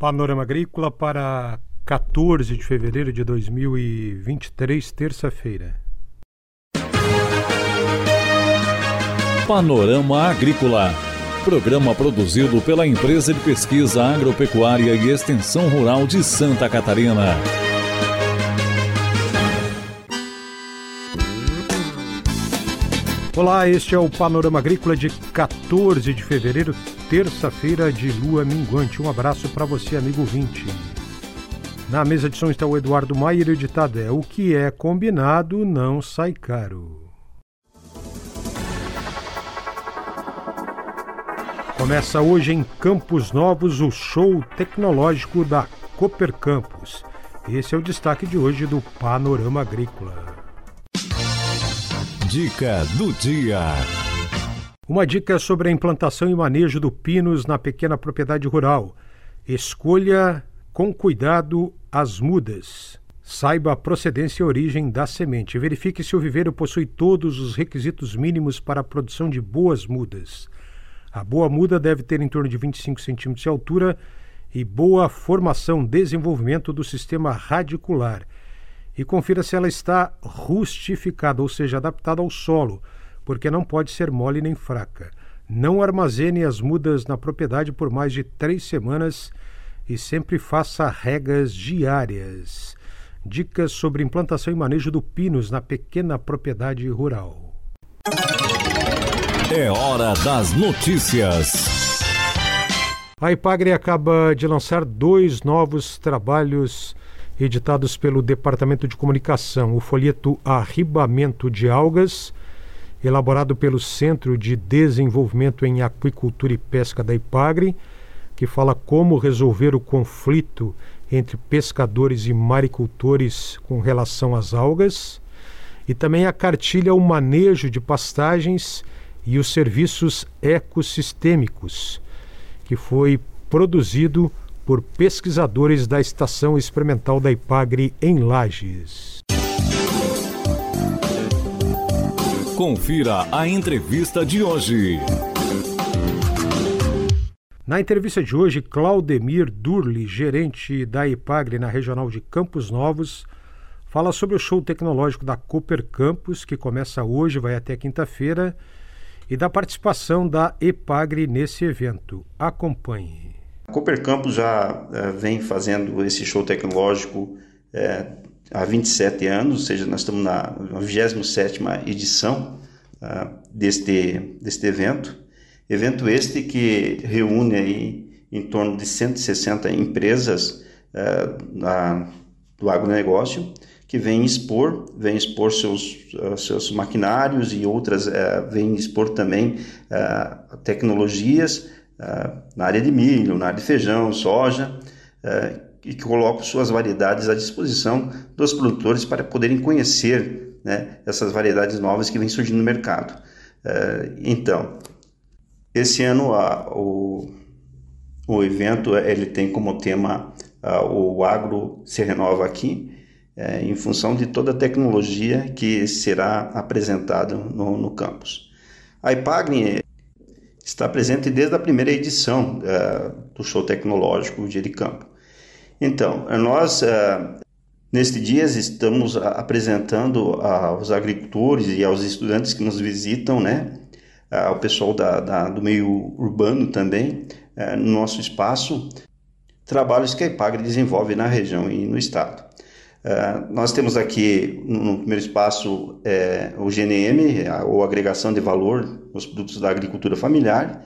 Panorama Agrícola para 14 de fevereiro de 2023, terça-feira. Panorama Agrícola. Programa produzido pela Empresa de Pesquisa Agropecuária e Extensão Rural de Santa Catarina. Olá, este é o Panorama Agrícola de 14 de fevereiro, terça-feira de lua minguante. Um abraço para você, amigo 20. Na mesa de som está o Eduardo Maier e o é: O que é combinado não sai caro. Começa hoje em Campos Novos o show tecnológico da Cooper Campus. Esse é o destaque de hoje do Panorama Agrícola. Dica do dia. Uma dica sobre a implantação e manejo do pinus na pequena propriedade rural. Escolha com cuidado as mudas. Saiba a procedência e origem da semente. Verifique se o viveiro possui todos os requisitos mínimos para a produção de boas mudas. A boa muda deve ter em torno de 25 centímetros de altura e boa formação, desenvolvimento do sistema radicular e confira se ela está rustificada, ou seja, adaptada ao solo, porque não pode ser mole nem fraca. Não armazene as mudas na propriedade por mais de três semanas e sempre faça regas diárias. Dicas sobre implantação e manejo do pinus na pequena propriedade rural. É hora das notícias. A Ipagre acaba de lançar dois novos trabalhos editados pelo Departamento de Comunicação, o folheto Arribamento de Algas, elaborado pelo Centro de Desenvolvimento em Aquicultura e Pesca da Ipagre, que fala como resolver o conflito entre pescadores e maricultores com relação às algas, e também a cartilha O Manejo de Pastagens e os Serviços Ecossistêmicos, que foi produzido por pesquisadores da Estação Experimental da Ipagre em Lages. Confira a entrevista de hoje. Na entrevista de hoje, Claudemir Durli, gerente da Ipagre na regional de Campos Novos, fala sobre o show tecnológico da Cooper Campus, que começa hoje, vai até quinta-feira, e da participação da Epagre nesse evento. Acompanhe. A Cooper Campus já é, vem fazendo esse show tecnológico é, há 27 anos, ou seja, nós estamos na 27 edição uh, deste, deste evento. Evento este que reúne aí em torno de 160 empresas uh, na, do agronegócio que vêm expor, vêm expor seus, uh, seus maquinários e outras vêm expor também tecnologias ah, na área de milho, na área de feijão, soja, uh, e que colocam suas variedades à disposição dos produtores para poderem conhecer né, essas variedades novas que vêm surgindo no mercado. Uh, então, esse ano a, o, o evento ele tem como tema o agro se renova aqui, em função de toda a tecnologia que será apresentada no, no campus. A IPAGNE está presente desde a primeira edição uh, do show tecnológico Dia de Campo. Então, nós, uh, neste dia, estamos apresentando aos agricultores e aos estudantes que nos visitam, né, ao pessoal da, da, do meio urbano também, uh, no nosso espaço, trabalhos que a IPAGRE desenvolve na região e no estado. Uh, nós temos aqui no, primeiro espaço é, o GNM, a, ou agregação de valor nos produtos da agricultura familiar,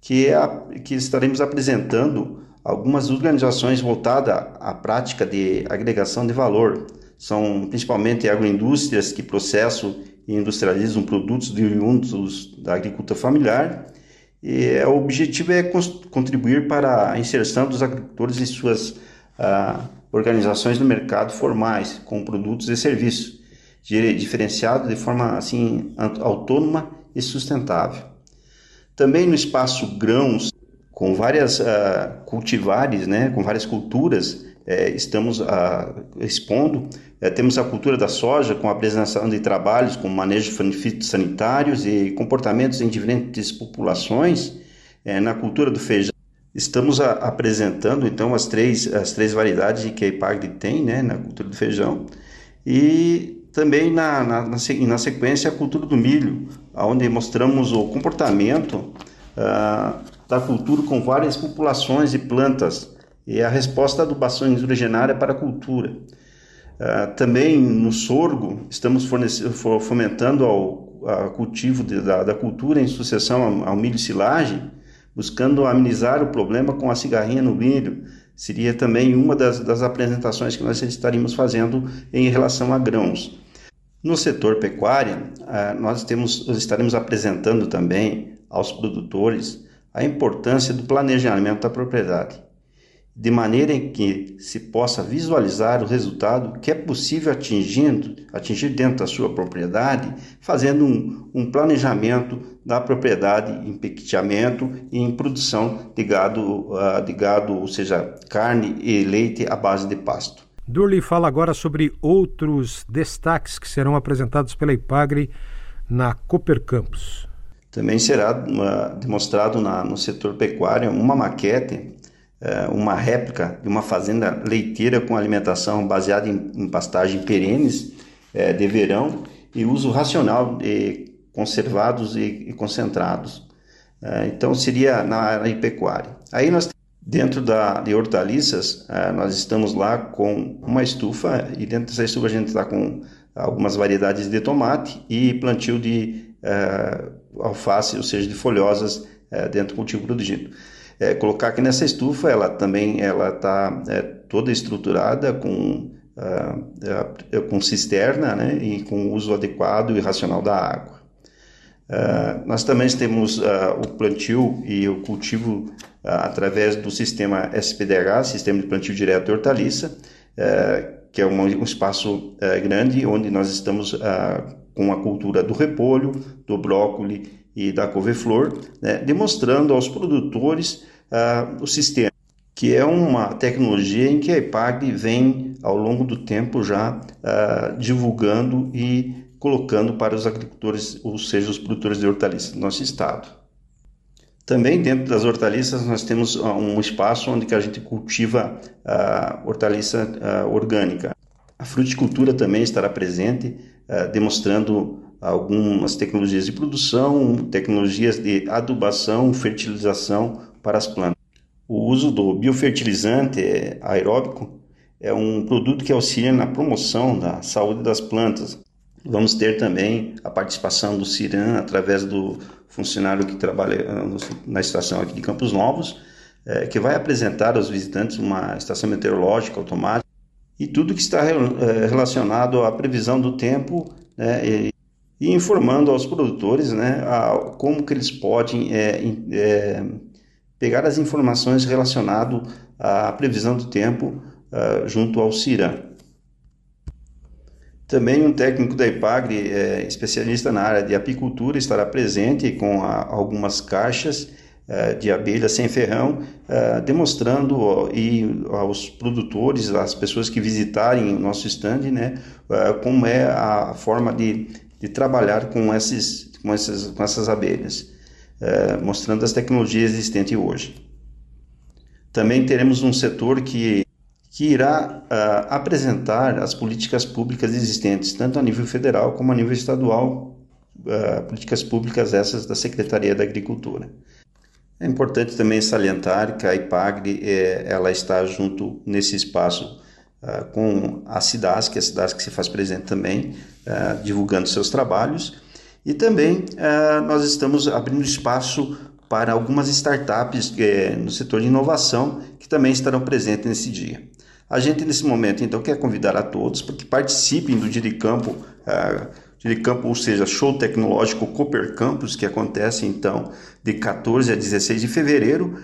que, é a, que estaremos apresentando algumas organizações voltadas à prática de agregação de valor. São principalmente agroindústrias que processam e industrializam produtos oriundos da agricultura familiar. E é, o objetivo é contribuir para a inserção dos agricultores em suas uh, organizações no mercado formais, com produtos e serviços, diferenciados de forma assim autônoma e sustentável. Também no espaço grãos, com várias uh, cultivares, né, com várias culturas, eh, estamos uh, expondo. Eh, temos a cultura da soja, com a apresentação de trabalhos com manejo sanitários e comportamentos em diferentes populações. na cultura do feijão, Estamos a, apresentando então as três, as três variedades que a IPAGRE tem né, na cultura do feijão e também na, na, na, na sequência a cultura do milho, onde mostramos o comportamento ah, da cultura com várias populações de plantas e a resposta da adubação hidrogenária para a cultura. Uh, também no sorgo, estamos fomentando o cultivo de, da, da, cultura em sucessão ao, ao milho silagem, buscando amenizar o problema com a cigarrinha no milho. Seria também uma das, das apresentações que nós estaríamos fazendo em relação a grãos. No setor pecuária, uh, nós temos, estaremos apresentando também aos produtores a importância do planejamento da propriedade de maneira em que se possa visualizar o resultado que é possível atingindo, atingir dentro da sua propriedade, fazendo um, um planejamento da propriedade em pequeteamento e em produção de gado, uh, de gado, ou seja, carne e leite à base de pasto. Durley fala agora sobre outros destaques que serão apresentados pela Ipagre na Cooper Campus. Também será uh, demonstrado na, no setor pecuário uma maquete uma réplica de uma fazenda leiteira com alimentação baseada em, em pastagem perenes é, de verão e uso racional de conservados e, concentrados. É, então seria na área pecuária. Aí nós dentro da de hortaliças é, nós estamos lá com uma estufa e dentro dessa estufa a gente está com algumas variedades de tomate e plantio de é, alface, ou seja, de folhosas é, dentro do cultivo produzido é, colocar que nessa estufa ela também ela está é, toda estruturada com uh, com cisterna né, e com uso adequado e racional da água. Uh, nós também temos uh, o plantio e o cultivo através do sistema SPDH, Sistema de Plantio Direto de Hortaliça, que é um, um espaço grande onde nós estamos com a cultura do repolho, do brócolis e da couve-flor, né, demonstrando aos produtores uh, o sistema, que é uma tecnologia em que a IPAG vem ao longo do tempo já uh, divulgando e colocando para os agricultores, ou seja, os produtores de hortaliças do nosso estado. Também dentro das hortaliças nós temos ah, um espaço onde a gente cultiva a hortaliça orgânica. A fruticultura também estará presente, demonstrando algumas tecnologias de produção, tecnologias de adubação, fertilização para as plantas. O uso do biofertilizante aeróbico é um produto que auxilia na promoção da saúde das plantas. Vamos ter também a participação do CIRAM através do funcionário que trabalha eh, na estação aqui de Campos Novos, é, que vai apresentar aos visitantes uma estação meteorológica automática e tudo que está eh, relacionado à previsão do tempo né, e, informando aos produtores né, a, como que eles podem é, é, pegar as informações relacionadas à previsão do tempo uh, junto ao CIRAM. Também um técnico da IPAGRE, é, especialista na área de apicultura, estará presente com a, algumas caixas uh, de abelha sem ferrão, uh, demonstrando ó, e aos produtores, às pessoas que visitarem o nosso stand, né, como é a forma de, de trabalhar com, esses, com, essas, com essas abelhas. Eh, mostrando as tecnologias existentes hoje. Também teremos um setor que, que irá uh, apresentar as políticas públicas existentes, tanto a nível federal como a nível estadual, uh, políticas públicas essas da Secretaria da Agricultura. É importante também salientar que a IPAGRE ela está junto nesse espaço uh, com a CIDASC, a CIDASC se faz presente também, uh, divulgando seus trabalhos, e também uh, nós estamos abrindo espaço para algumas startups eh, no setor de inovação que também estarão presentes nesse dia. A gente, nesse momento, então, quer convidar a todos para que participem do Dia de Campo, de Campo, ou seja, Show Tecnológico Cooper Campus, que acontece, então, de 14 a 16 de fevereiro,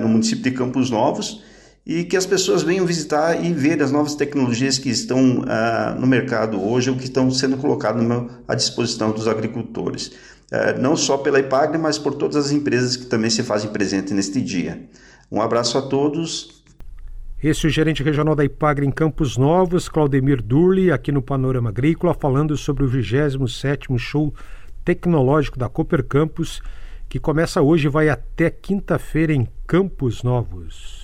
no município de Campos Novos e que as pessoas venham visitar e ver as novas tecnologias que estão uh, no mercado hoje ou que estão sendo colocadas à disposição dos agricultores. Uh, não só pela IPAGRE, mas por todas as empresas que também se fazem presente neste dia. Um abraço a todos. Esse é o gerente regional da IPAGRE em Campos Novos, Claudemir Durli, aqui no Panorama Agrícola, falando sobre o 27º Show Tecnológico da Cooper Campus, que começa hoje e vai até quinta-feira em Campos Novos.